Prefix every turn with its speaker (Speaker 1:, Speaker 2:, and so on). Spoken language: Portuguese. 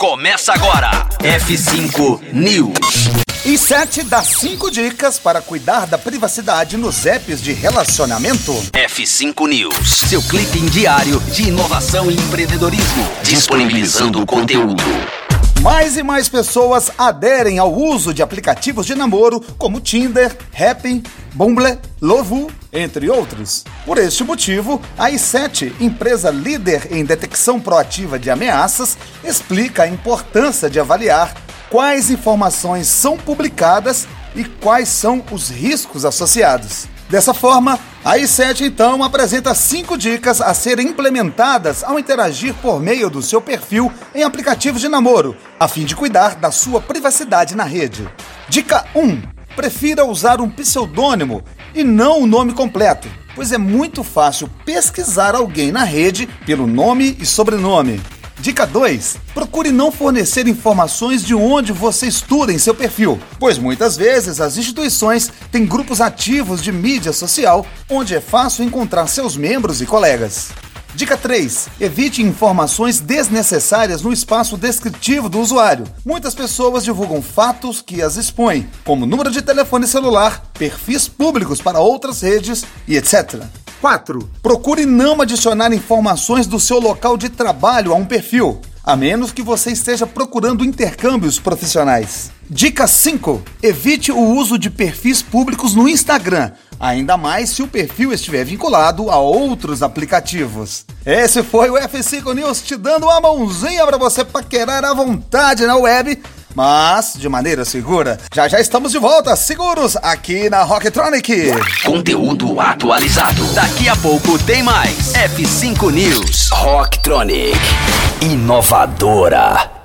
Speaker 1: Começa agora. F5 News.
Speaker 2: E 7 das 5 dicas para cuidar da privacidade nos apps de relacionamento.
Speaker 1: F5 News. Seu clipe diário de inovação e empreendedorismo. Disponibilizando o conteúdo.
Speaker 2: Mais e mais pessoas aderem ao uso de aplicativos de namoro como Tinder, Happn, Bumble, Lovu, entre outros. Por este motivo, a i7, empresa líder em detecção proativa de ameaças, explica a importância de avaliar quais informações são publicadas e quais são os riscos associados. Dessa forma, a i7 então apresenta cinco dicas a serem implementadas ao interagir por meio do seu perfil em aplicativos de namoro, a fim de cuidar da sua privacidade na rede. Dica 1: Prefira usar um pseudônimo e não o nome completo, pois é muito fácil pesquisar alguém na rede pelo nome e sobrenome. Dica 2: Procure não fornecer informações de onde você estuda em seu perfil, pois muitas vezes as instituições têm grupos ativos de mídia social onde é fácil encontrar seus membros e colegas. Dica 3. Evite informações desnecessárias no espaço descritivo do usuário. Muitas pessoas divulgam fatos que as expõem, como número de telefone celular, perfis públicos para outras redes e etc. 4. Procure não adicionar informações do seu local de trabalho a um perfil, a menos que você esteja procurando intercâmbios profissionais. Dica 5. Evite o uso de perfis públicos no Instagram, ainda mais se o perfil estiver vinculado a outros aplicativos. Esse foi o F5 News te dando uma mãozinha para você paquerar à vontade na web mas de maneira segura. Já já estamos de volta, seguros, aqui na Rocktronic.
Speaker 1: Conteúdo atualizado. Daqui a pouco tem mais. F5 News. Rocktronic. Inovadora.